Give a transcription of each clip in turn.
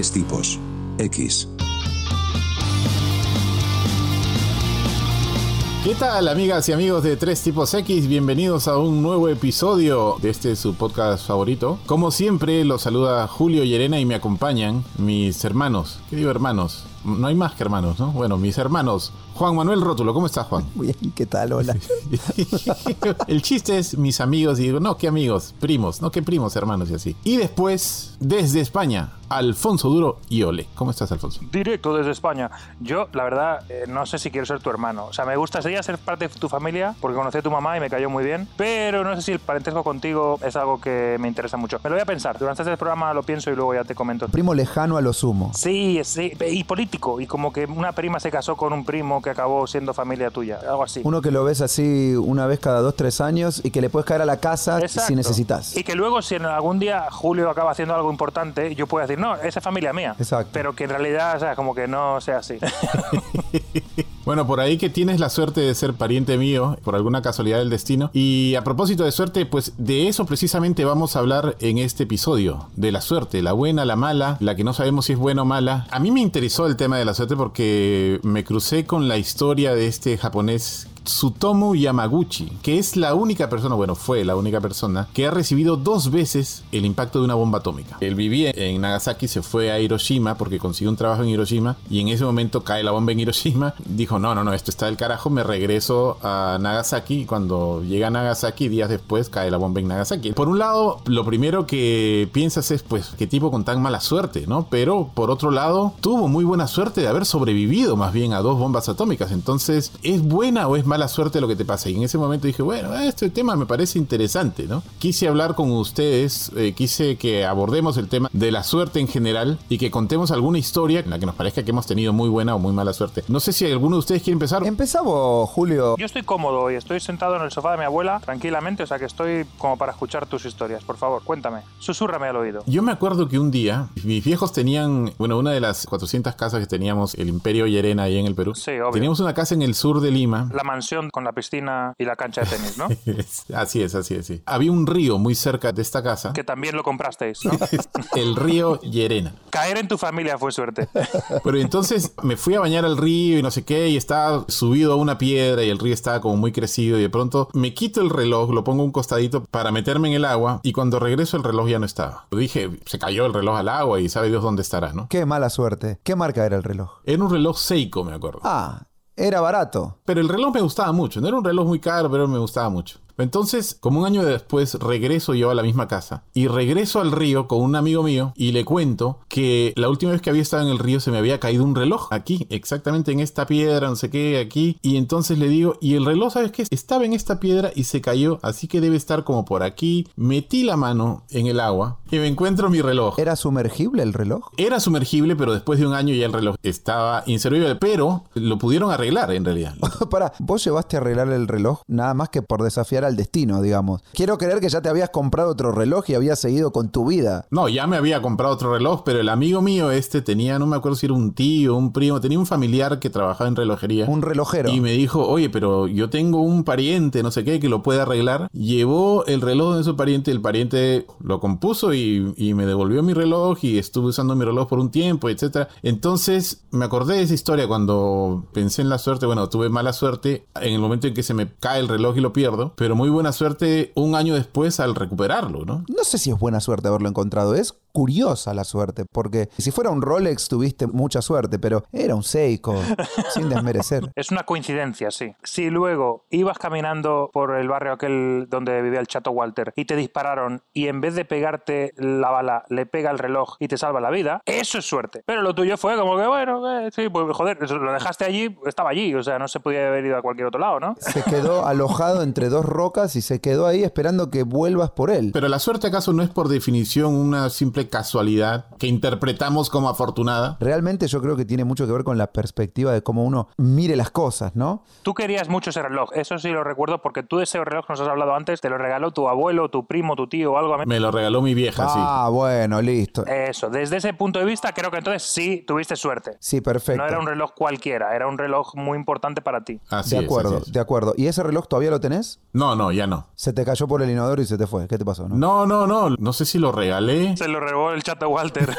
Tres tipos. X. ¿Qué tal amigas y amigos de Tres Tipos X? Bienvenidos a un nuevo episodio de este su podcast favorito. Como siempre, los saluda Julio y Elena y me acompañan mis hermanos. ¿Qué digo hermanos? No hay más que hermanos, ¿no? Bueno, mis hermanos. Juan Manuel Rótulo, ¿cómo estás, Juan? Muy bien, ¿qué tal? Hola. El chiste es mis amigos y digo, no, ¿qué amigos? Primos, no, ¿qué primos, hermanos y así? Y después, desde España, Alfonso Duro y Ole. ¿Cómo estás, Alfonso? Directo desde España. Yo, la verdad, eh, no sé si quiero ser tu hermano. O sea, me gustaría ser parte de tu familia porque conocí a tu mamá y me cayó muy bien. Pero no sé si el parentesco contigo es algo que me interesa mucho. Me lo voy a pensar. Durante este programa lo pienso y luego ya te comento. Primo lejano a lo sumo. Sí, sí. Y político. Y como que una prima se casó con un primo que acabó siendo familia tuya. Algo así. Uno que lo ves así una vez cada dos, tres años y que le puedes caer a la casa Exacto. si necesitas. Y que luego, si en algún día Julio acaba haciendo algo importante, yo puedo decir, no, esa es familia mía. Exacto. Pero que en realidad, o sea, como que no sea así. Bueno, por ahí que tienes la suerte de ser pariente mío, por alguna casualidad del destino. Y a propósito de suerte, pues de eso precisamente vamos a hablar en este episodio. De la suerte, la buena, la mala, la que no sabemos si es buena o mala. A mí me interesó el tema de la suerte porque me crucé con la historia de este japonés Tsutomu Yamaguchi, que es la única persona, bueno, fue la única persona que ha recibido dos veces el impacto de una bomba atómica. Él vivía en Nagasaki, se fue a Hiroshima porque consiguió un trabajo en Hiroshima y en ese momento cae la bomba en Hiroshima. Dijo, no, no, no, esto está del carajo, me regreso a Nagasaki y cuando llega a Nagasaki, días después cae la bomba en Nagasaki. Por un lado, lo primero que piensas es, pues, qué tipo con tan mala suerte, ¿no? Pero por otro lado, tuvo muy buena suerte de haber sobrevivido más bien a dos bombas atómicas. Entonces, ¿es buena o es mala suerte lo que te pasa. Y en ese momento dije, bueno, este tema me parece interesante, ¿no? Quise hablar con ustedes, eh, quise que abordemos el tema de la suerte en general y que contemos alguna historia en la que nos parezca que hemos tenido muy buena o muy mala suerte. No sé si alguno de ustedes quiere empezar. Empezamos, Julio. Yo estoy cómodo y estoy sentado en el sofá de mi abuela tranquilamente, o sea que estoy como para escuchar tus historias. Por favor, cuéntame. Susúrrame al oído. Yo me acuerdo que un día mis viejos tenían, bueno, una de las 400 casas que teníamos, el Imperio Llerena ahí en el Perú. Sí, obvio. Teníamos una casa en el sur de Lima. La mansión con la piscina y la cancha de tenis, ¿no? así es, así es, sí. Había un río muy cerca de esta casa. que también lo comprasteis, ¿no? el río Llerena. Caer en tu familia fue suerte. Pero entonces me fui a bañar al río y no sé qué, y estaba subido a una piedra y el río estaba como muy crecido y de pronto me quito el reloj, lo pongo a un costadito para meterme en el agua y cuando regreso el reloj ya no estaba. Dije, se cayó el reloj al agua y sabe Dios dónde estará, ¿no? Qué mala suerte. ¿Qué marca era el reloj? Era un reloj Seiko, me acuerdo. Ah, era barato. Pero el reloj me gustaba mucho, no era un reloj muy caro, pero me gustaba mucho. Entonces, como un año después, regreso yo a la misma casa y regreso al río con un amigo mío y le cuento que la última vez que había estado en el río se me había caído un reloj aquí, exactamente en esta piedra, no sé qué, aquí. Y entonces le digo, y el reloj, ¿sabes qué? Estaba en esta piedra y se cayó, así que debe estar como por aquí. Metí la mano en el agua y me encuentro mi reloj. ¿Era sumergible el reloj? Era sumergible, pero después de un año ya el reloj estaba inservible, pero lo pudieron arreglar en realidad. Para, vos llevaste a arreglar el reloj nada más que por desafiar al destino, digamos. Quiero creer que ya te habías comprado otro reloj y habías seguido con tu vida. No, ya me había comprado otro reloj, pero el amigo mío este tenía, no me acuerdo si era un tío, un primo, tenía un familiar que trabajaba en relojería. Un relojero. Y me dijo, oye, pero yo tengo un pariente, no sé qué, que lo puede arreglar. Llevó el reloj de su pariente, el pariente lo compuso y, y me devolvió mi reloj y estuve usando mi reloj por un tiempo, etc. Entonces me acordé de esa historia cuando pensé en la suerte. Bueno, tuve mala suerte en el momento en que se me cae el reloj y lo pierdo, pero muy buena suerte un año después al recuperarlo, ¿no? No sé si es buena suerte haberlo encontrado. Es curiosa la suerte, porque si fuera un Rolex tuviste mucha suerte, pero era un Seiko, sin desmerecer. Es una coincidencia, sí. Si luego ibas caminando por el barrio aquel donde vivía el chato Walter y te dispararon y en vez de pegarte la bala le pega el reloj y te salva la vida, eso es suerte. Pero lo tuyo fue como que, bueno, eh, sí, pues joder, lo dejaste allí, estaba allí, o sea, no se podía haber ido a cualquier otro lado, ¿no? Se quedó alojado entre dos rocas y se quedó ahí esperando que vuelvas por él. Pero la suerte acaso no es por definición una simple casualidad que interpretamos como afortunada. Realmente yo creo que tiene mucho que ver con la perspectiva de cómo uno mire las cosas, ¿no? Tú querías mucho ese reloj, eso sí lo recuerdo porque tú ese reloj nos has hablado antes, te lo regaló tu abuelo, tu primo, tu tío o algo. Me lo regaló mi vieja, sí. Ah, bueno, listo. Eso, desde ese punto de vista creo que entonces sí tuviste suerte. Sí, perfecto. No era un reloj cualquiera, era un reloj muy importante para ti. Así de es, acuerdo, así es. de acuerdo. ¿Y ese reloj todavía lo tenés? No, no, ya no. Se te cayó por el inodoro y se te fue. ¿Qué te pasó? No? No, no, no. No sé si lo regalé. Se lo robó el chato Walter.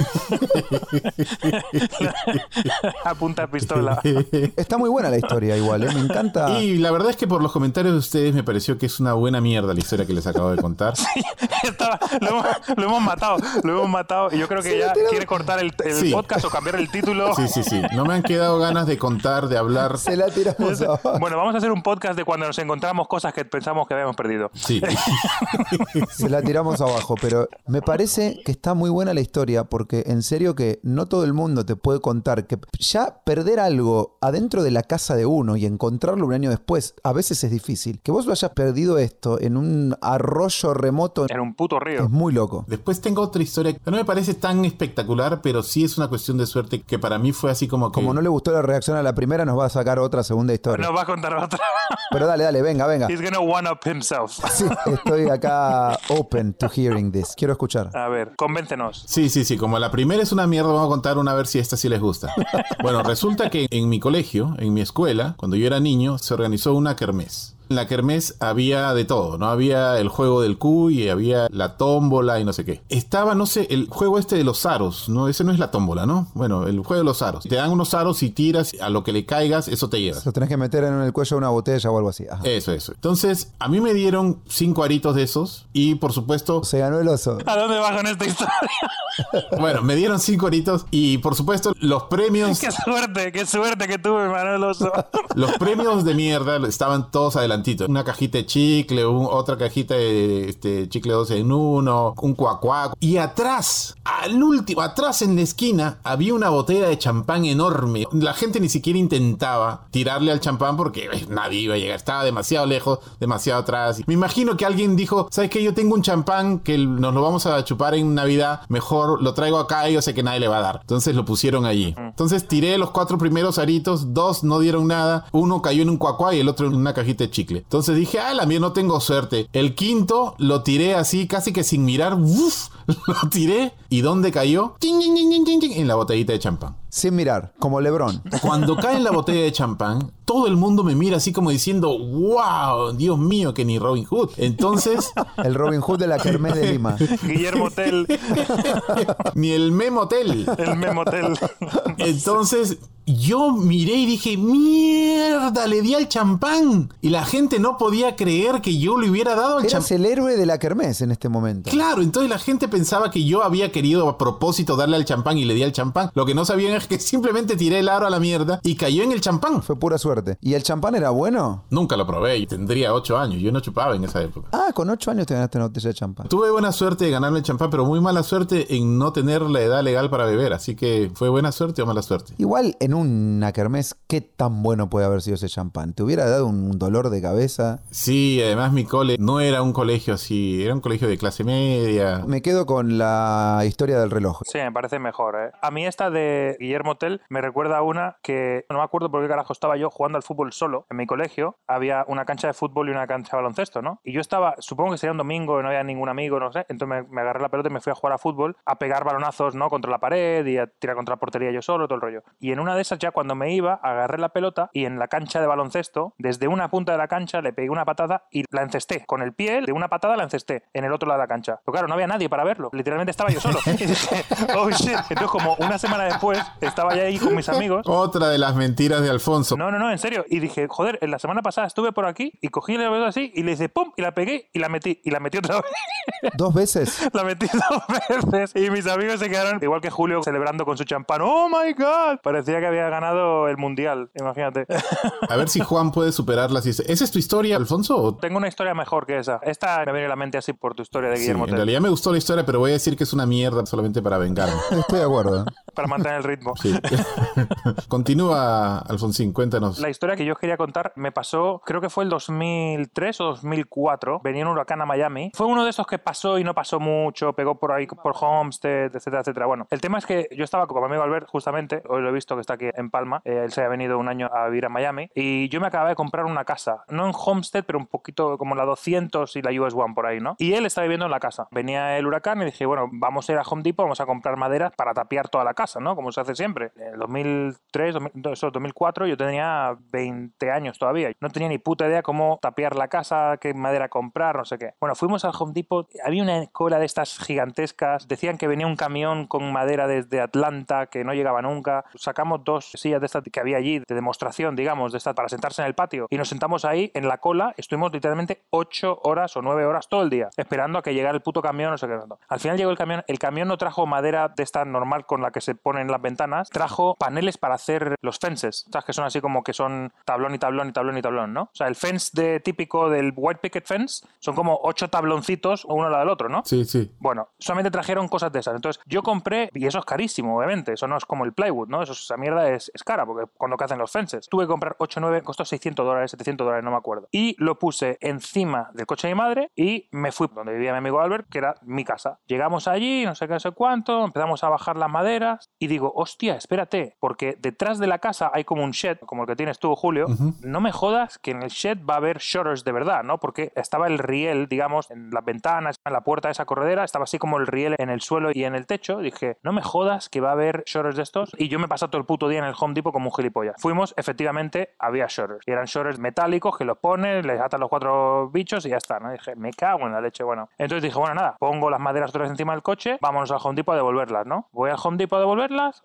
a punta pistola. Está muy buena la historia igual, ¿eh? me encanta. Y la verdad es que por los comentarios de ustedes me pareció que es una buena mierda la historia que les acabo de contar. Estaba- lo, hemos, lo hemos matado, lo hemos matado. Y yo creo que ya quiere cortar el, el Sí. podcast o cambiar el título. Sí, sí, sí. No me han quedado ganas de contar, de hablar. Se la tiramos abajo. Bueno, vamos a hacer un podcast de cuando nos encontramos cosas que pensamos que habíamos perdido. Sí. Se la tiramos abajo, pero me parece que está muy buena la historia porque en serio que no todo el mundo te puede contar que ya perder algo adentro de la casa de uno y encontrarlo un año después a veces es difícil. Que vos lo hayas perdido esto en un arroyo remoto En un puto río. es muy loco. Después tengo otra historia que no me parece tan espectacular, pero sí es una cuestión de suerte que para mí fue así como que... Como no le gustó la reacción a la primera, nos va a sacar otra segunda historia. Nos va a contar otra. Pero dale, dale, venga, venga. He's gonna one up himself. Sí, estoy acá open to hearing this. Quiero escuchar. A ver, convéncenos. Sí, sí, sí. Como la primera es una mierda, vamos a contar una a ver si esta sí les gusta. Bueno, resulta que en mi colegio, en mi escuela, cuando yo era niño, se organizó una kermés. En la kermés había de todo, ¿no? Había el juego del cuy, había la tómbola y no sé qué. Estaba, no sé, el juego este de los aros, ¿no? Ese no es la tómbola, ¿no? Bueno, el juego de los aros. Te dan unos aros y tiras, a lo que le caigas, eso te llevas. Lo tenés que meter en el cuello de una botella o algo así. Ajá. Eso, eso. Entonces, a mí me dieron cinco aritos de esos y, por supuesto, Se ganó el oso. ¿A dónde vas con esta historia? bueno, me dieron cinco aritos y, por supuesto, los premios... qué suerte, qué suerte que tuve, Manuel Oso. Los premios de mierda estaban todos Una cajita de chicle, un- otra cajita de este, chicle 12 en uno, un cuacuaco. Y atrás, al último, atrás en la esquina, había una botella de champán enorme. La gente ni siquiera intentaba tirarle al champán porque eh, nadie iba a llegar. Estaba demasiado lejos, demasiado atrás. Me imagino que alguien dijo, ¿sabes qué? Yo tengo un champán que nos lo vamos a chupar en Navidad. Mejor lo traigo acá y yo sé que nadie le va a dar. Entonces lo pusieron allí. Entonces tiré los cuatro primeros aritos, dos no dieron nada, uno cayó en un cuacuá y el otro en una cajita de chicle. Entonces dije, ah, la mía no tengo suerte. El quinto lo tiré así, casi que sin mirar, ¡uf! lo tiré. ¿Y dónde cayó? En la botellita de champán. Sin mirar, como Lebrón. Cuando cae en la botella de champán, todo el mundo me mira así como diciendo, wow, Dios mío, que ni Robin Hood. Entonces, El Robin Hood de la Kermés de Lima. Guillermo Tell, ni el Memotel. el Memotel. Entonces yo miré y dije, mierda, le di al champán. Y la gente no podía creer que yo le hubiera dado al Eras champán. el héroe de la Kermés en este momento. Claro, entonces la gente pensaba que yo había querido a propósito darle al champán y le di al champán. Lo que no sabían es que simplemente tiré el aro a la mierda y cayó en el champán. Fue pura suerte. ¿Y el champán era bueno? Nunca lo probé y tendría ocho años. Yo no chupaba en esa época. Ah, con ocho años te ganaste una botella de champán. Tuve buena suerte de ganarme el champán, pero muy mala suerte en no tener la edad legal para beber. Así que fue buena suerte o mala suerte. Igual en una kermés, ¿qué tan bueno puede haber sido ese champán? ¿Te hubiera dado un dolor de cabeza? Sí, además mi cole no era un colegio así, era un colegio de clase media. Me quedo con la historia del reloj. Sí, me parece mejor, ¿eh? A mí esta de Guillermo Tell me recuerda a una que no me acuerdo por qué carajo estaba yo jugando al fútbol solo. En mi colegio había una cancha de fútbol y una cancha de baloncesto, ¿no? Y yo estaba, supongo que sería un domingo y no había ningún amigo, no sé. Entonces me, agarré la pelota y me fui a jugar a fútbol, a pegar balonazos, ¿no? Contra la pared y a tirar contra la portería yo solo, todo el rollo. Y en una de esas ya cuando me iba, agarré la pelota y en la cancha de baloncesto, desde una punta de la cancha le pegué una patada y la encesté. Con el pie de una patada la encesté en el otro lado de la cancha. Pero claro, no había nadie para verlo. Literalmente estaba yo solo. Y dije, oh shit. Entonces como una semana después estaba ya ahí con mis amigos. Otra de las mentiras de Alfonso. No, no, no, en serio. Y dije, joder, en la semana pasada estuve por aquí y cogí la pelota así y le hice pum y la pegué y la metí. Y la metí otra vez. ¿Dos veces? la metí dos veces. Y mis amigos se quedaron, igual que Julio, celebrando con su champán. ¡Oh my god! Parecía que había ganado el mundial. Imagínate. A ver si Juan puede superarla. si- ¿Esa es tu historia, Alfonso? o- Tengo una historia mejor que esa. Esta me viene a la mente así por tu historia de Sí, Guillermo en Tell, realidad me gustó la historia, pero voy a decir que es una mierda solamente para vengarme. Estoy de acuerdo. Para mantener el ritmo. Sí. Continúa, Alfonsín, cuéntanos. La historia que yo quería contar me pasó, creo que fue el 2003 o 2004. Venía un huracán a Miami. Fue uno de esos que pasó y no pasó mucho, pegó por ahí por Homestead, etcétera, etcétera. Bueno, el tema es que yo estaba con mi amigo Albert, justamente, hoy lo he visto que está aquí en Palma. eh, él se había venido un año a vivir a Miami y yo me acababa de comprar una casa, no en Homestead, pero un poquito como la 200 y la US One por ahí, ¿no? Y él estaba viviendo en la casa. Venía el huracán y dije, bueno, vamos a ir a Home Depot, vamos a comprar madera para tapiar toda la casa. Casa, ¿no? Como se hace siempre. En el 2003, 2000, eso, 2004, yo tenía 20 años todavía. No tenía ni puta idea cómo tapiar la casa, qué madera comprar, no sé qué. Bueno, fuimos al Home Depot, había una cola de estas gigantescas, decían que venía un camión con madera desde Atlanta que no llegaba nunca. Sacamos dos sillas de estas que había allí de demostración, digamos, de estas para sentarse en el patio y nos sentamos ahí en la cola, estuvimos literalmente 8 horas o 9 horas todo el día esperando a que llegara el puto camión, no sé qué. Al final llegó el camión, el camión no trajo madera de esta normal con la que se ponen las ventanas, trajo paneles para hacer los fences, ¿sabes? Que son así como que son tablón y tablón y tablón y tablón, ¿no? O sea, el fence de típico del white picket fence son como ocho tabloncitos uno al lado del otro, ¿no? Sí, sí. Bueno, solamente trajeron cosas de esas. Entonces, yo compré, y eso es carísimo, obviamente. Eso no es como el plywood, ¿no? Eso, esa mierda es, es cara, porque cuando que hacen los fences. Tuve que comprar 8 9, costó 600 dólares, 700 dólares, no me acuerdo. Y lo puse encima del coche de mi madre y me fui donde vivía mi amigo Albert, que era mi casa. Llegamos allí, no sé qué, no sé cuánto, empezamos a bajar las maderas y digo, hostia, espérate, porque detrás de la casa hay como un shed, como el que tienes tú, Julio. No me jodas que en el shed va a haber shutters de verdad, ¿no? Porque estaba el riel, digamos, en las ventanas, en la puerta de esa corredera, estaba así como el riel en el suelo y en el techo. Dije, no me jodas que va a haber shutters de estos. Y yo me pasado todo el puto día en el Home Depot como un gilipollas. Fuimos, efectivamente, había shutters. Y eran shutters metálicos que los pones, les atan los cuatro bichos y ya está, ¿no? dije, me cago en la leche, bueno. Entonces dije, bueno, nada, pongo las maderas otra vez encima del coche, vámonos al Home Depot a devolverlas, ¿no? Voy al Home Depot a devolverlas,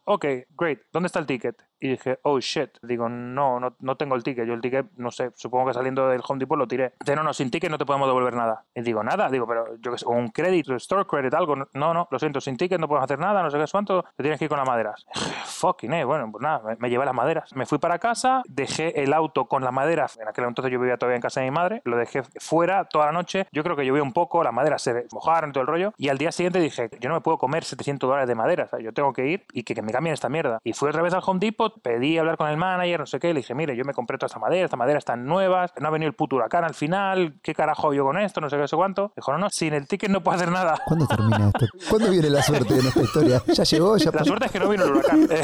ok, great. ¿Dónde está el ticket? Y dije, oh shit. Digo, no, no, no tengo el ticket. Yo el ticket, no sé, supongo que saliendo del Home Depot lo tiré. Dice, no, no, sin ticket no te podemos devolver nada. Y digo, nada. Digo, pero yo qué sé, un crédito, store credit, algo. No, no, lo siento, sin ticket no podemos hacer nada, no sé qué es cuánto. Te tienes que ir con las maderas. Fucking, eh. Bueno, pues nada, me, me llevé las maderas. Me fui para casa, dejé el auto con las maderas. En aquel entonces yo vivía todavía en casa de mi madre. Lo dejé fuera toda la noche. Yo creo que llovió un poco, las maderas se mojaron todo el rollo. Y al día siguiente dije, yo no me puedo comer 700 dólares de madera. O sea, yo tengo que ir y que, que me cambien esta mierda. Y fui otra vez al Home Depot, pedí hablar con el manager, no sé qué, le dije, mire, yo me compré toda esta madera, esta madera están nuevas, no ha venido el puto huracán al final, ¿qué carajo yo con esto? No sé qué, no sé cuánto. Dijo, no, no, sin el ticket no puedo hacer nada. ¿Cuándo termina esto? ¿Cuándo viene la suerte en esta historia? ¿Ya llegó? ¿Ya La suerte es que no vino el huracán.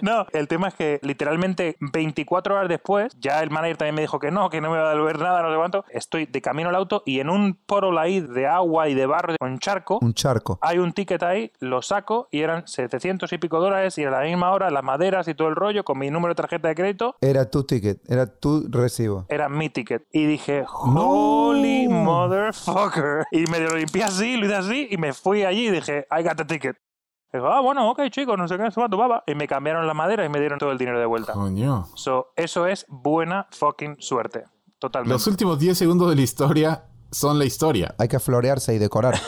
No, el tema es que literalmente 24 horas después, ya el manager también me dijo que no, que no me va a devolver nada, no sé cuánto. Estoy de camino al auto y en un poro ahí de agua y de barro con charco, Un charco. hay un ticket ahí, lo saco y eran 700 y pico dólares y a la misma hora las maderas y todo el rollo con mi número de tarjeta de crédito Era tu ticket, era tu recibo. era mi ticket. Y dije, holy motherfucker. Y me lo limpié así, lo hice así y me fui allí y dije, I got the ticket. Digo, ah, bueno, ok, chicos, no sé qué, cuánto baba. Y me cambiaron la madera y me dieron todo el dinero de vuelta. Coño. So, eso es buena fucking suerte. Totalmente. Los últimos 10 segundos de la historia son la historia. Hay que florearse y decorar.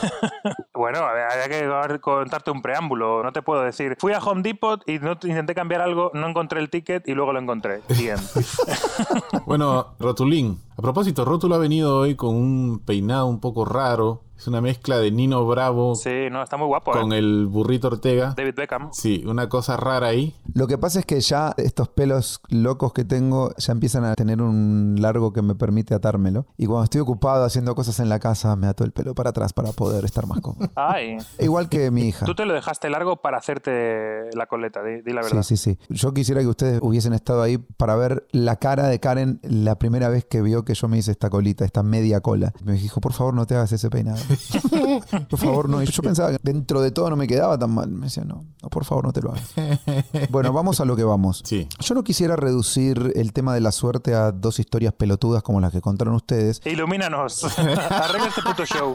Bueno, a ver, hay que contarte un preámbulo. No te puedo decir. Fui a Home Depot y no, intenté cambiar algo, no encontré el ticket y luego lo encontré. Bien. Bueno, Rotulín. A propósito, Rótulo ha venido hoy con un peinado un poco raro. Es una mezcla de Nino Bravo Sí, no, está muy guapo. con ¿eh? el burrito Ortega. David Beckham. Sí, una cosa rara ahí. Lo que pasa es que ya estos pelos locos que tengo ya empiezan a tener un largo que me permite atármelo. Y cuando estoy ocupado haciendo cosas en la casa, me ato el pelo para atrás para poder estar más cómodo. Ay. Igual que mi hija. Tú te lo dejaste largo para hacerte la coleta, di, di la verdad. Sí, sí, sí. Yo quisiera que ustedes hubiesen estado ahí para ver la cara de Karen la primera vez que vio que yo me hice esta colita, esta media cola. Me dijo, por favor, no te hagas ese peinado. por favor, no. Y yo pensaba que dentro de todo no me quedaba tan mal. Me decía, no, no, por favor, no te lo hagas. bueno, vamos a lo que vamos. Sí. Yo no quisiera reducir el tema de la suerte a dos historias pelotudas como las que contaron ustedes, Ilumínanos. Arregla este puto show.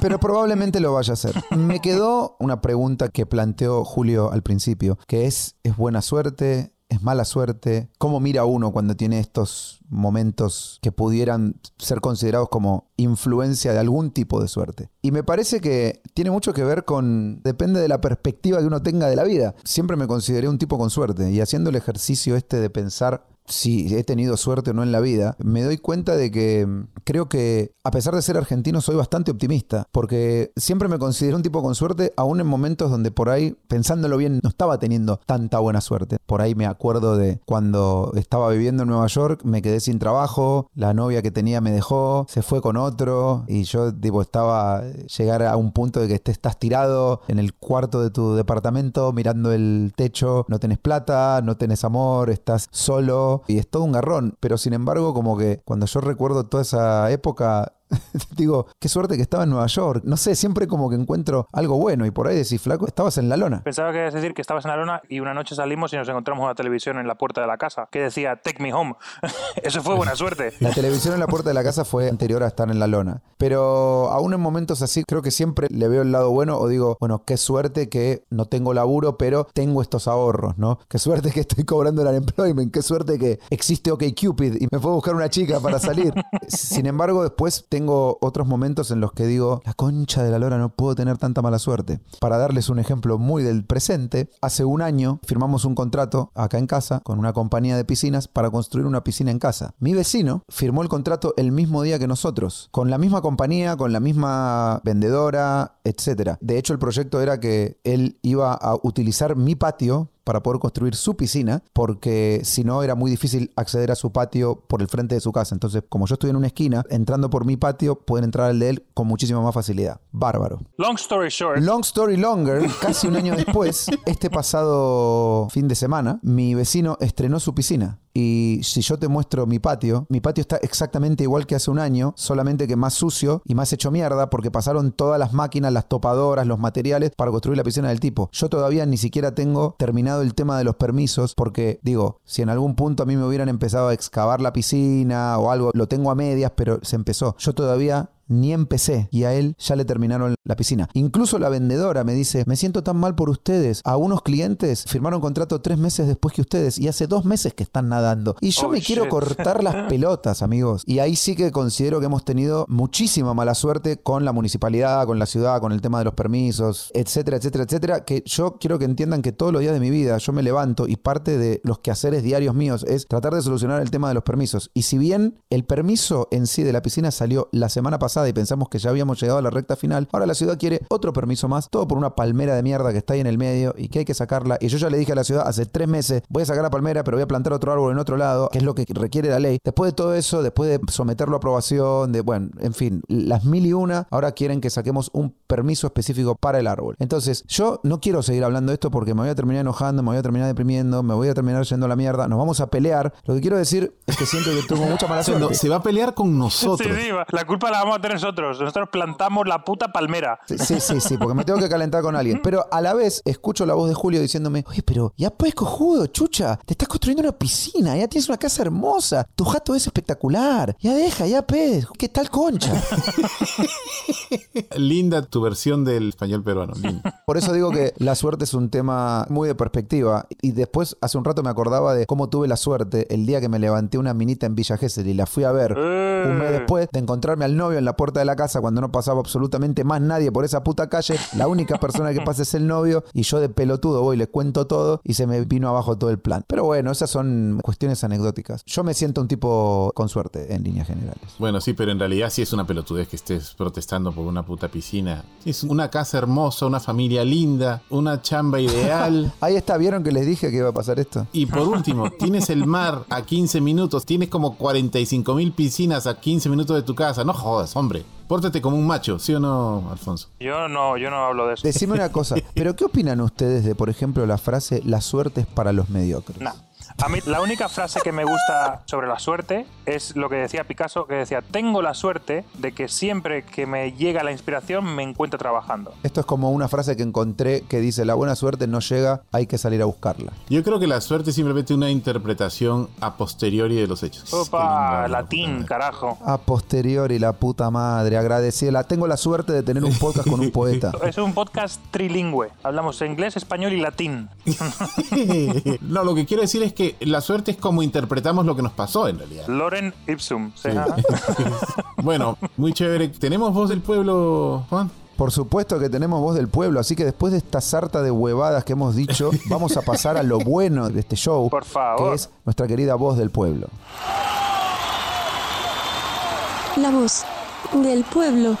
pero probablemente lo vaya a hacer. Me quedó una pregunta que planteó Julio al principio, que es, ¿es buena suerte? ¿Es mala suerte? ¿Cómo mira uno cuando tiene estos momentos que pudieran ser considerados como influencia de algún tipo de suerte? Y me parece que tiene mucho que ver con, depende de la perspectiva que uno tenga de la vida. Siempre me consideré un tipo con suerte y haciendo el ejercicio este de pensar si he tenido suerte o no en la vida, me doy cuenta de que mm, creo que a pesar de ser argentino soy bastante optimista, porque siempre me considero un tipo con suerte, aún en momentos donde por ahí, pensándolo bien, no estaba teniendo tanta buena suerte. Por ahí me acuerdo de cuando estaba viviendo en Nueva York, me quedé sin trabajo, la novia que tenía me dejó, se fue con otro y yo tipo estaba llegar a un punto de que te estás tirado en el cuarto de tu departamento mirando el techo, no tenés plata, no tenés amor, estás solo y es todo un garrón, pero sin embargo como que cuando yo recuerdo toda esa época Digo, qué suerte que estaba en Nueva York. No sé, siempre como que encuentro algo bueno y por ahí decís, flaco, estabas en la lona. Pensaba que ibas a decir que estabas en la lona y una noche salimos y nos encontramos una televisión en la puerta de la casa que decía Take me home. Eso fue buena suerte. La televisión en la puerta de la casa fue anterior a estar en la lona. Pero aún en momentos así, creo que siempre le veo el lado bueno o digo, bueno, qué suerte que no tengo laburo, pero tengo estos ahorros, ¿no? Qué suerte que estoy cobrando el unemployment, qué suerte que existe OkCupid y me puedo buscar una chica para salir. Sin embargo, después tengo otros momentos en los que digo, la concha de la lora, no puedo tener tanta mala suerte. Para darles un ejemplo muy del presente, hace un año firmamos un contrato acá en casa con una compañía de piscinas para construir una piscina en casa. Mi vecino firmó el contrato el mismo día que nosotros, con la misma compañía, con la misma vendedora, etc. De hecho, el proyecto era que él iba a utilizar mi patio para poder construir su piscina, porque si no era muy difícil acceder a su patio por el frente de su casa. Entonces, como yo estoy en una esquina, entrando por mi patio, pueden entrar al de él con muchísima más facilidad. Bárbaro. Long story short. Long story longer, casi un año después, este pasado fin de semana, mi vecino estrenó su piscina. Y si yo te muestro mi patio, mi patio está exactamente igual que hace un año, solamente que más sucio y más hecho mierda porque pasaron todas las máquinas, las topadoras, los materiales para construir la piscina del tipo. Yo todavía ni siquiera tengo terminado el tema de los permisos porque digo, si en algún punto a mí me hubieran empezado a excavar la piscina o algo, lo tengo a medias, pero se empezó. Yo todavía ni empecé y a él ya le terminaron la piscina. Incluso la vendedora me dice, me siento tan mal por ustedes. A unos clientes firmaron contrato tres meses después que ustedes y hace dos meses que están nadando. Y yo Oh, me quiero cortar las pelotas, amigos. Y ahí sí que considero que hemos tenido muchísima mala suerte con la municipalidad, con la ciudad, con el tema de los permisos, etcétera, etcétera, etcétera. Que yo quiero que entiendan que todos los días de mi vida yo me levanto y parte de los quehaceres diarios míos es tratar de solucionar el tema de los permisos. Y si bien el permiso en sí de la piscina salió la semana pasada y pensamos que ya habíamos llegado a la recta final, ahora la ciudad quiere otro permiso más, todo por una palmera de mierda que está ahí en el medio y que hay que sacarla. Y yo ya le dije a la ciudad hace tres meses, voy a sacar la palmera, pero voy a plantar otro árbol en otro lado, que es lo que requiere la ley. Después de todo eso, después de someterlo a aprobación, de, bueno, en fin, las mil y una, ahora quieren que saquemos un permiso específico para el árbol. Entonces, yo no quiero seguir hablando de esto porque me voy a terminar enojando, me voy a terminar deprimiendo, me voy a terminar yendo a la mierda, nos vamos a pelear. Lo que quiero decir es que siento que tengo mucha mala no, suerte. se va a pelear con nosotros. Sí, sí, la culpa la vamos a tener nosotros. Nosotros plantamos la puta palmera. Sí, sí, sí, sí, porque me tengo que calentar con alguien. Pero a la vez escucho la voz de Julio diciéndome, oye, pero ya pues cojudo, chucha, te estás construyendo una piscina, ya tienes una casa hermosa, tu jato es espectacular, ya deja, ya pez, ¿qué tal concha? Linda tu versión del español peruano. linda. Por eso digo que la suerte es un tema muy de perspectiva. Y después, hace un rato me acordaba de cómo tuve la suerte el día que me levanté una minita en Villa Gesell y la fui a ver Eh. un mes después de encontrarme al novio en la puerta de la casa cuando no pasaba absolutamente más nadie por esa puta calle. La única persona que pasa es el novio y yo de pelotudo voy, le cuento todo y se me vino abajo todo el plan. Pero bueno, esas son cuestiones anecdóticas. Yo me siento un tipo con suerte en líneas generales. Bueno, sí, pero en realidad sí es una pelotudez que estés protestando por una puta piscina. Es una casa hermosa, una familia linda, una chamba ideal. Ahí está, ¿vieron que les dije que iba a pasar esto? Y por último, tienes el mar a 15 minutos, tienes como 45 mil piscinas a 15 minutos de tu casa. No jodas, hombre. Pórtate como un macho, ¿sí o no, Alfonso? Yo no, yo no hablo de eso. Decime una cosa, ¿pero qué opinan ustedes de, por ejemplo, la frase la suerte es para los mediocres? Nah. A mí la única frase que me gusta sobre la suerte es lo que decía Picasso, que decía, tengo la suerte de que siempre que me llega la inspiración me encuentro trabajando. Esto es como una frase que encontré que dice, la buena suerte no llega, hay que salir a buscarla. Yo creo que la suerte es simplemente una interpretación a posteriori de los hechos. Opa, latín, carajo. A posteriori, la puta madre, agradecida. Tengo la suerte de tener un podcast con un poeta. Es un podcast trilingüe. Hablamos inglés, español y latín. no, lo que quiero decir es que la suerte es como interpretamos lo que nos pasó en realidad. Loren ipsum. Sí. Bueno, muy chévere. ¿Tenemos voz del pueblo, Juan? Por supuesto que tenemos voz del pueblo, así que después de esta sarta de huevadas que hemos dicho, vamos a pasar a lo bueno de este show, Por favor. que es nuestra querida voz del pueblo. La voz del pueblo.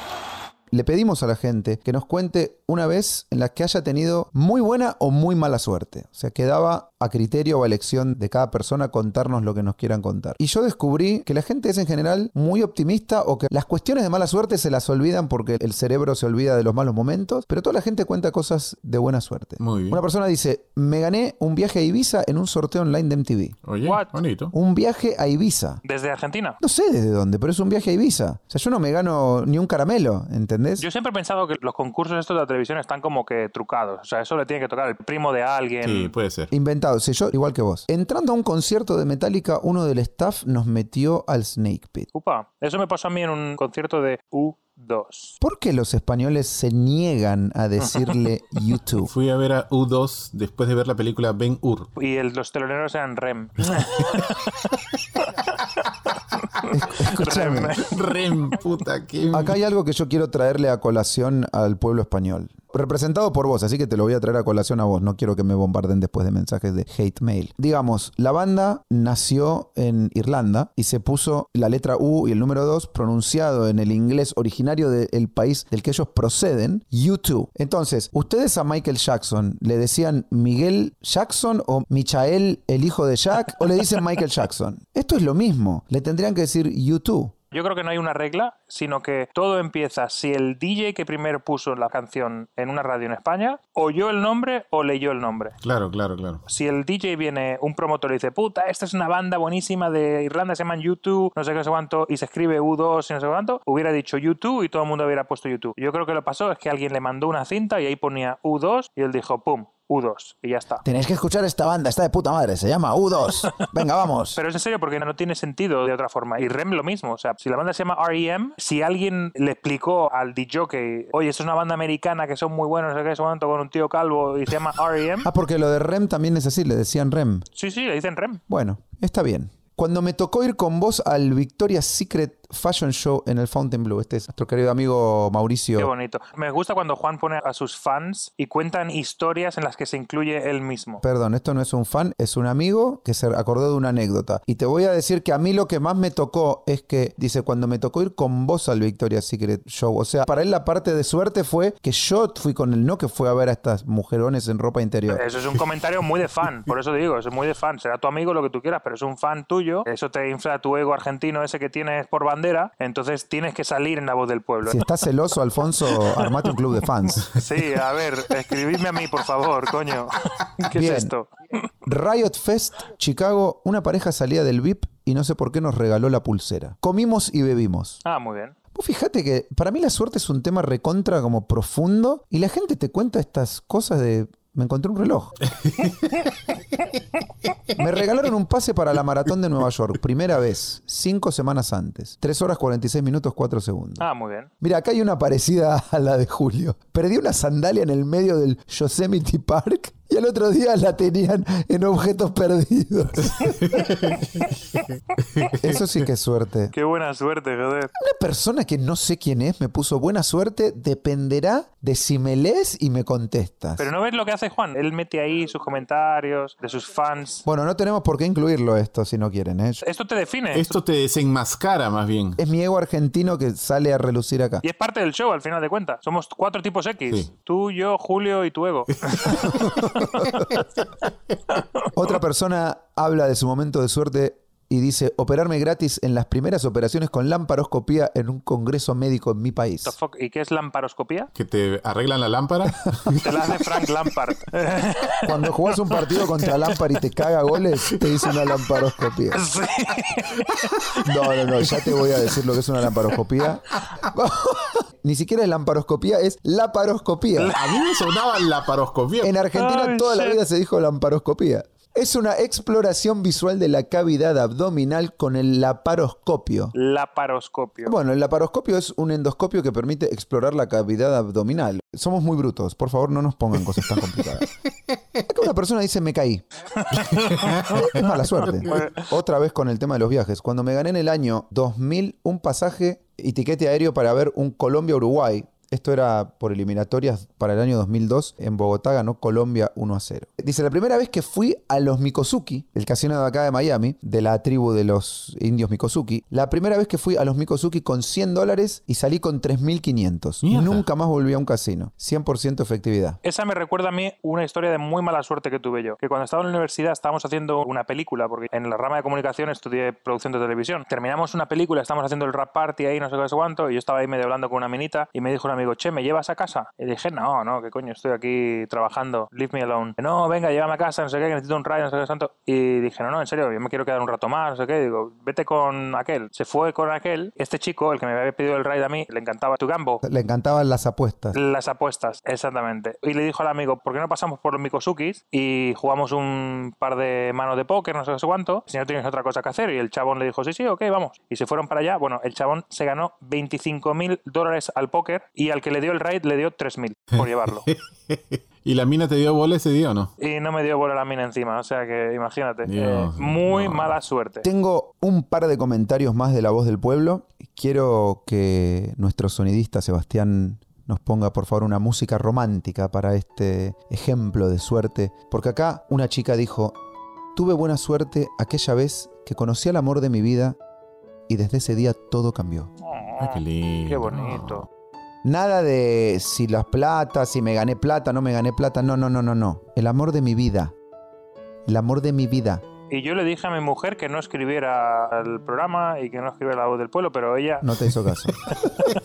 Le pedimos a la gente que nos cuente una vez en la que haya tenido muy buena o muy mala suerte. O sea, quedaba a criterio o a elección de cada persona contarnos lo que nos quieran contar. Y yo descubrí que la gente es en general muy optimista o que las cuestiones de mala suerte se las olvidan porque el cerebro se olvida de los malos momentos, pero toda la gente cuenta cosas de buena suerte. Muy bien. Una persona dice, me gané un viaje a Ibiza en un sorteo online de MTV. Oye, What? bonito. Un viaje a Ibiza. Desde Argentina. No sé desde dónde, pero es un viaje a Ibiza. O sea, yo no me gano ni un caramelo, ¿entendés? Yo siempre he pensado que los concursos estos de la televisión están como que trucados. O sea, eso le tiene que tocar el primo de alguien. Sí, puede ser. Inventado, sí, yo igual que vos. Entrando a un concierto de Metallica, uno del staff nos metió al Snake Pit. Upa, eso me pasó a mí en un concierto de U2. ¿Por qué los españoles se niegan a decirle YouTube? Fui a ver a U2 después de ver la película Ben Hur. Y el- los teloneros eran REM. Escúchame. Rem, puta, qué... Acá hay algo que yo quiero traerle a colación al pueblo español. Representado por vos, así que te lo voy a traer a colación a vos. No quiero que me bombarden después de mensajes de hate mail. Digamos, la banda nació en Irlanda y se puso la letra U y el número 2 pronunciado en el inglés originario del país del que ellos proceden, U2. Entonces, ¿ustedes a Michael Jackson le decían Miguel Jackson o Michael el hijo de Jack o le dicen Michael Jackson? Esto es lo mismo. Le tendrían que decir U2. Yo creo que no hay una regla, sino que todo empieza si el DJ que primero puso la canción en una radio en España oyó el nombre o leyó el nombre. Claro, claro, claro. Si el DJ viene, un promotor y dice, puta, esta es una banda buenísima de Irlanda, se llaman U2, no sé qué, no sé cuánto, y se escribe U2 y no sé cuánto, hubiera dicho U2 y todo el mundo hubiera puesto U2. Yo creo que lo pasó es que alguien le mandó una cinta y ahí ponía U2 y él dijo, pum, U2, y ya está. Tenéis que escuchar esta banda, está de puta madre, se llama U2. Venga, vamos. Pero es en serio porque no tiene sentido de otra forma. Y REM lo mismo. O sea, si la banda se llama REM, si alguien le explicó al DJ que, oye, esto es una banda americana que son muy buenos, no sé qué, son con un tío calvo y se llama REM, Ah, porque lo de REM también es así, le decían REM. sí, sí, le dicen REM. Bueno, está bien. Cuando me tocó ir con vos al Victoria's Secret Fashion Show en el Fontainebleau, este es nuestro querido amigo Qué Mauricio. bonito. Me gusta cuando Juan pone a sus fans y cuentan historias en las que se incluye él mismo. Perdón, esto no es un fan, es un amigo que se acordó de una anécdota. Y te voy a decir que a mí lo que más me tocó es que, dice, cuando me tocó ir con vos al Victoria's Secret Show, o sea, para él la parte de suerte fue que yo fui con él, no que fue a ver a estas mujerones en ropa interior. Eso es un comentario muy de fan, por eso te digo, eso es muy de fan. Será tu amigo lo que tú quieras, pero es un fan tuyo. Eso te infla tu ego argentino ese que tienes por bandera. Entonces tienes que salir en la voz del pueblo. Si estás celoso, Alfonso, armate un club de fans. Sí, a ver, escribidme a mí, por favor, coño. ¿Qué Bien. es esto? Riot Fest, Chicago, una pareja salía del VIP y no sé por qué nos regaló la pulsera. Comimos y bebimos. Ah, muy bien. Vos fíjate que para mí la suerte es un tema recontra como profundo y la gente te cuenta estas cosas de... Me encontré un reloj. Me regalaron un pase para la maratón de Nueva York, primera vez, cinco semanas antes. 3 horas 46 minutos 4 segundos. Ah, muy bien. Mira, acá hay una parecida a la de Julio. Perdí una sandalia en el medio del Yosemite Park y al otro día la tenían en objetos perdidos. Eso sí que es suerte. Qué buena suerte, joder. Una persona que no sé quién es me puso buena suerte dependerá de si me lees y me contestas. Pero no ves lo que hace Juan. Él mete ahí sus comentarios de sus fans. Bueno, no tenemos por qué incluirlo esto si no quieren. ¿eh? Esto te define. Esto te desenmascara más bien. Es mi ego argentino que sale a relucir acá. Y es parte del show, al final de cuentas. Somos cuatro tipos X. Sí. Tú, yo, Julio y tu ego. Otra persona habla de su momento de suerte y dice, operarme gratis en las primeras operaciones con lamparoscopía en un congreso médico en mi país. ¿Y qué es lamparoscopía? Que te arreglan la lámpara. Te la hace Frank Lampard. Cuando jugás un partido contra Lampard y te caga goles, te dice una lamparoscopía. Sí. No, no, no, ya te voy a decir lo que es una lamparoscopía. Ni siquiera es lamparoscopía, es laparoscopía. A mí me sonaba la paroscopía. En Argentina Ay, toda la vida se dijo lamparoscopía. Es una exploración visual de la cavidad abdominal con el laparoscopio. Laparoscopio. Bueno, el laparoscopio es un endoscopio que permite explorar la cavidad abdominal. Somos muy brutos, por favor no nos pongan cosas tan complicadas. Acá una persona dice me caí. es mala suerte. Otra vez con el tema de los viajes. Cuando me gané en el año 2000 un pasaje y tiquete aéreo para ver un Colombia-Uruguay Esto era por eliminatorias para el año 2002. En Bogotá ganó Colombia 1 a 0. Dice, la primera vez que fui a los Mikosuki, el casino de acá de Miami, de la tribu de los indios Mikosuki, la primera vez que fui a los Mikosuki con 100 dólares y salí con 3.500. Mierda. Nunca más volví a un casino. 100% efectividad. Esa me recuerda a mí una historia de muy mala suerte que tuve yo. Que cuando estaba en la universidad estábamos haciendo una película, porque en la rama de comunicación estudié producción de televisión. Terminamos una película, estábamos haciendo el rap party ahí, no sé qué, no sé cuánto, y yo estaba ahí medio hablando con una minita y me dijo un amigo, che, ¿me llevas a casa? Y dije, no, no, qué coño, estoy aquí trabajando, leave me alone. No, venga, llévame a casa, no sé qué, que necesito un ride, no sé qué, santo. Y dije, no, no, en serio, yo me quiero quedar un rato más, no sé qué. Digo, vete con aquel. Se fue con aquel. Este chico, el que me había pedido el ride a mí, le encantaba tu gambo. Le encantaban las apuestas. Las apuestas, exactamente. Y le dijo al amigo, ¿por qué no pasamos por los Mikosukis y jugamos un par de manos de póker, no sé qué cuánto, si no tienes otra cosa que hacer? Y el chabón le dijo, sí, sí, ok, vamos. Y se fueron para allá. Bueno, el chabón se ganó 25 mil dólares al póker y al que le dio el ride le dio 3 mil por llevarlo. ¿Y la mina te dio bola ese día o no? y no me dio bola la mina encima, o sea que imagínate. Dios, Eh, muy no. mala suerte. Tengo un par de comentarios más de la voz del pueblo. Quiero que nuestro sonidista Sebastián nos ponga por favor una música romántica para este ejemplo de suerte. Porque acá una chica dijo, tuve buena suerte aquella vez que conocí al amor de mi vida y desde ese día todo cambió. Ay, qué lindo. Qué bonito. Nada de si las platas, si me gané plata, no me gané plata. No, no, no, no, no. El amor de mi vida. El amor de mi vida. Y yo le dije a mi mujer que no escribiera el programa y que no escribiera la voz del pueblo, pero ella No te hizo caso.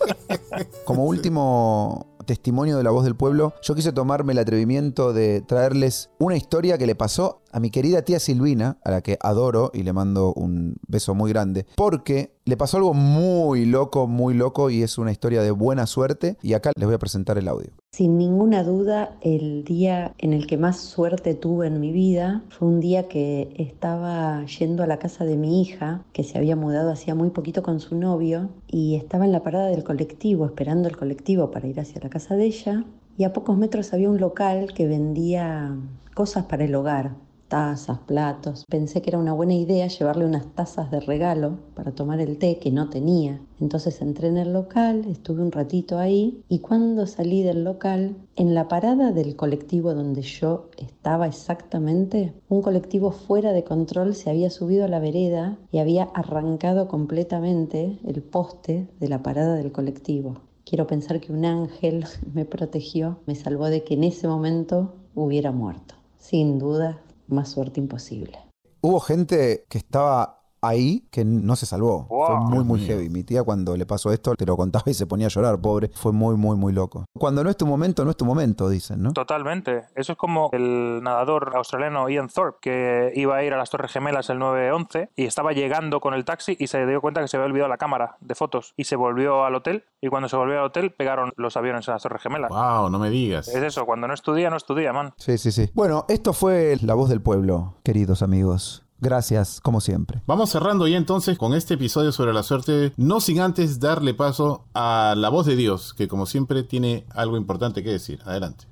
Como último testimonio de la voz del pueblo, yo quise tomarme el atrevimiento de traerles una historia que le pasó a mi querida tía Silvina, a la que adoro y le mando un beso muy grande, porque le pasó algo muy loco, muy loco y es una historia de buena suerte y acá les voy a presentar el audio. Sin ninguna duda, el día en el que más suerte tuve en mi vida fue un día que estaba yendo a la casa de mi hija, que se había mudado hacía muy poquito con su novio, y estaba en la parada del colectivo, esperando el colectivo para ir hacia la casa de ella, y a pocos metros había un local que vendía cosas para el hogar, tazas, platos. Pensé que era una buena idea llevarle unas tazas de regalo para tomar el té que no tenía. Entonces entré en el local, estuve un ratito ahí y cuando salí del local, en la parada del colectivo donde yo estaba exactamente, un colectivo fuera de control se había subido a la vereda y había arrancado completamente el poste de la parada del colectivo. Quiero pensar que un ángel me protegió, me salvó de que en ese momento hubiera muerto. Sin duda, más suerte imposible. Hubo gente que estaba ahí que no se salvó. Wow. Fue muy, muy heavy. Mi tía cuando le pasó esto te lo contaba y se ponía a llorar, pobre. Fue muy, muy, muy loco. Cuando no es tu momento, no es tu momento, dicen, ¿no? Totalmente. Eso es como el nadador australiano Ian Thorpe, que iba a ir a las Torres Gemelas el 9-11 y estaba llegando con el taxi y se dio cuenta que se había olvidado la cámara de fotos y se volvió al hotel y cuando se volvió al hotel pegaron los aviones en las Torres Gemelas. Wow, no me digas. Es eso, cuando no estudia, no estudia, man. Sí, sí, sí. Bueno, esto fue La Voz del Pueblo, queridos amigos. Gracias, como siempre. Vamos cerrando ya entonces con este episodio sobre la suerte, no sin antes darle paso a la voz de Dios, que como siempre tiene algo importante que decir. Adelante.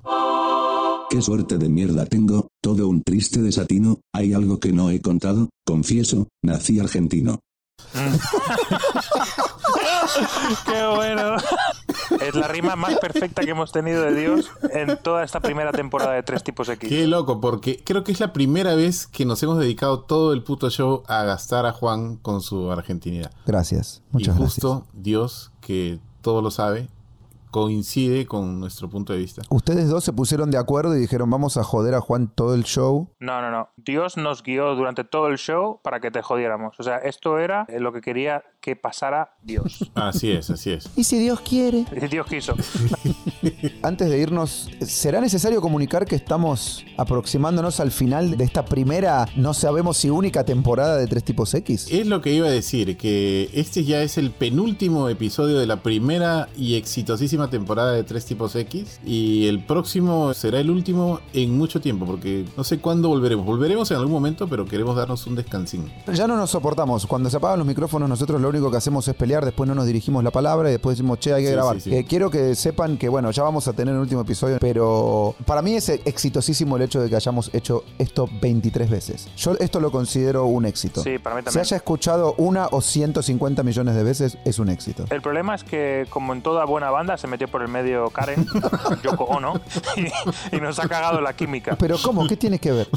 Qué suerte de mierda tengo, todo un triste desatino, hay algo que no he contado, confieso, nací argentino. ¡Qué bueno! Es la rima más perfecta que hemos tenido de Dios en toda esta primera temporada de Tres Tipos X. Qué loco, porque creo que es la primera vez que nos hemos dedicado todo el puto show a gastar a Juan con su argentinidad. Gracias. Muchas y gracias. justo Dios, que todo lo sabe, coincide con nuestro punto de vista. Ustedes dos se pusieron de acuerdo y dijeron, vamos a joder a Juan todo el show. No, no, no. Dios nos guió durante todo el show para que te jodiéramos. O sea, esto era eh, lo que quería que pasara Dios. Así es, así es. Y si Dios quiere. Y Dios quiso. Antes de irnos, ¿será necesario comunicar que estamos aproximándonos al final de esta primera, no sabemos si única temporada de Tres Tipos X? Es lo que iba a decir, que este ya es el penúltimo episodio de la primera y exitosísima temporada de Tres Tipos X. Y el próximo será el último en mucho tiempo, porque no sé cuándo volveremos. Volveremos en algún momento, pero queremos darnos un descansín. Ya no nos soportamos. Cuando se apagan los micrófonos, nosotros lo único que hacemos es pelear, después no nos dirigimos la palabra y después decimos, che, hay que Sí, grabar. sí, sí. Eh, quiero que sepan que, bueno, ya vamos a tener el último episodio, pero para mí es exitosísimo el hecho de que hayamos hecho esto 23 veces. Yo esto lo considero un éxito. Sí, para mí Se haya escuchado una o 150 millones de veces, es un éxito. El problema es que, como en toda buena banda, se se metió por el medio Karen, Yoko Ono, y, y nos ha cagado la química. Pero ¿cómo? ¿Qué tiene que ver?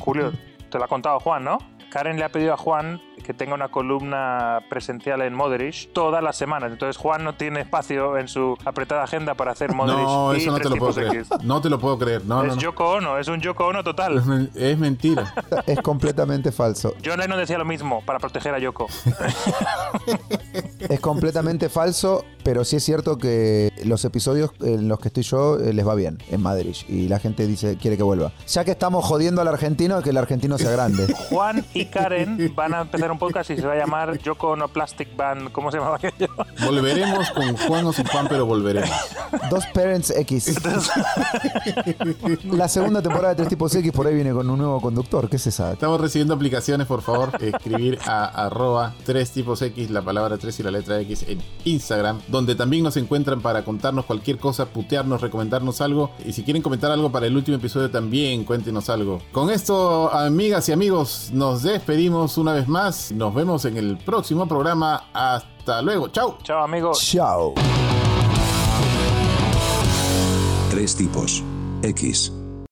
Julio, te lo ha contado Juan, ¿no? Karen le ha pedido a Juan que tenga una columna presencial en Moderich todas las semanas. Entonces Juan no tiene espacio en su apretada agenda para hacer Moderich. No, y eso no te Tres lo puedo Tipos creer. X. No te lo puedo creer. No, no, es no. Yoko Ono, es un Yoko Ono total. Es men- Es mentira. Es completamente falso. John Lennon decía lo mismo para proteger a Yoko. Es completamente falso, pero sí es cierto que los episodios en los que estoy yo eh, les va bien en Madrid y la gente dice quiere que vuelva. Ya que estamos jodiendo al argentino, que el argentino sea grande. Juan y Karen van a empezar un podcast y se va a llamar Yoko Ono Plastic Band. ¿Cómo se llamaba aquello? Volveremos con Juan o sin Juan, pero volveremos. Dos Parents X. La segunda temporada de Tres Tipos X por ahí viene con un nuevo conductor. ¿Qué es esa? Estamos recibiendo aplicaciones, por favor. Escribir a arroba tres tipos X, la palabra 3 y la letra X en Instagram, donde también nos encuentran para contarnos cualquier cosa, putearnos, recomendarnos algo. Y si quieren comentar algo para el último episodio también, cuéntenos algo. Con esto, amigas y amigos, nos despedimos una vez más. Nos vemos en el próximo programa. Hasta luego. Chau. Chao, amigos. Chao. Tres tipos. X.